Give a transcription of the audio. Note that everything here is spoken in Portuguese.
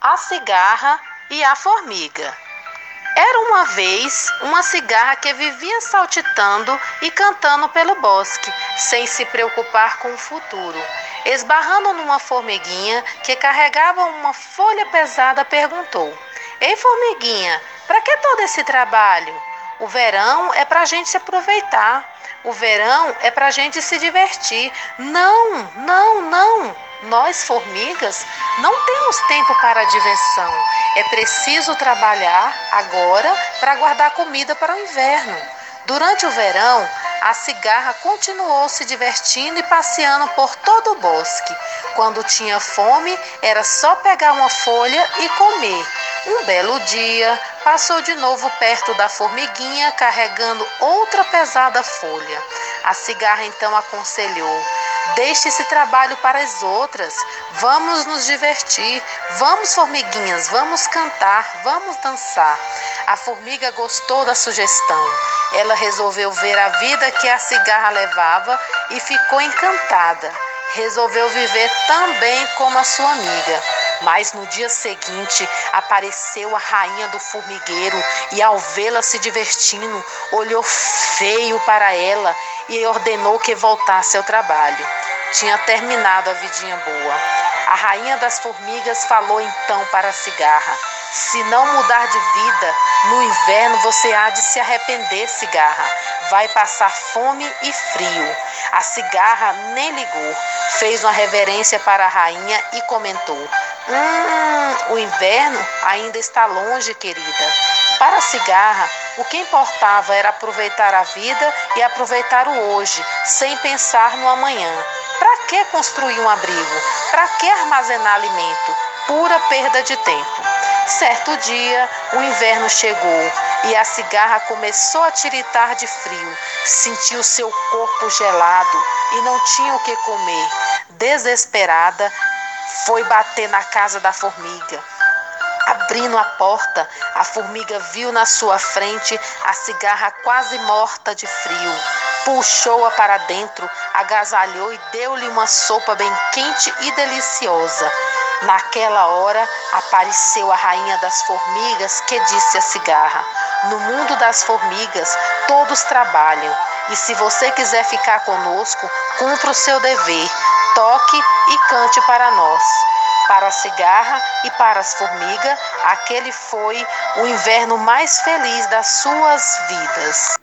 A cigarra e a formiga. Era uma vez uma cigarra que vivia saltitando e cantando pelo bosque, sem se preocupar com o futuro. Esbarrando numa formiguinha que carregava uma folha pesada, perguntou: Ei, formiguinha, para que todo esse trabalho? O verão é para a gente se aproveitar. O verão é para a gente se divertir. Não, não, não. Nós, formigas, não temos tempo para diversão. É preciso trabalhar agora para guardar comida para o inverno. Durante o verão, a cigarra continuou se divertindo e passeando por todo o bosque. Quando tinha fome, era só pegar uma folha e comer. Um belo dia, passou de novo perto da formiguinha, carregando outra pesada folha. A cigarra então aconselhou: Deixe esse trabalho para as outras. Vamos nos divertir. Vamos, formiguinhas, vamos cantar, vamos dançar. A formiga gostou da sugestão. Ela resolveu ver a vida que a cigarra levava e ficou encantada. Resolveu viver também como a sua amiga. Mas no dia seguinte apareceu a rainha do formigueiro e, ao vê-la se divertindo, olhou feio para ela e ordenou que voltasse ao trabalho. Tinha terminado a vidinha boa. A rainha das formigas falou então para a cigarra: Se não mudar de vida, no inverno você há de se arrepender, cigarra. Vai passar fome e frio. A cigarra nem ligou, fez uma reverência para a rainha e comentou: Hum, o inverno ainda está longe, querida. Para a cigarra, o que importava era aproveitar a vida e aproveitar o hoje, sem pensar no amanhã. Para que construir um abrigo? Para que armazenar alimento? Pura perda de tempo. Certo dia, o inverno chegou e a cigarra começou a tiritar de frio. Sentiu seu corpo gelado e não tinha o que comer. Desesperada, foi bater na casa da formiga. Abrindo a porta, a formiga viu na sua frente a cigarra quase morta de frio puxou-a para dentro, agasalhou e deu-lhe uma sopa bem quente e deliciosa. Naquela hora apareceu a rainha das formigas que disse à cigarra: No mundo das formigas todos trabalham, e se você quiser ficar conosco, cumpra o seu dever, toque e cante para nós. Para a cigarra e para as formigas, aquele foi o inverno mais feliz das suas vidas.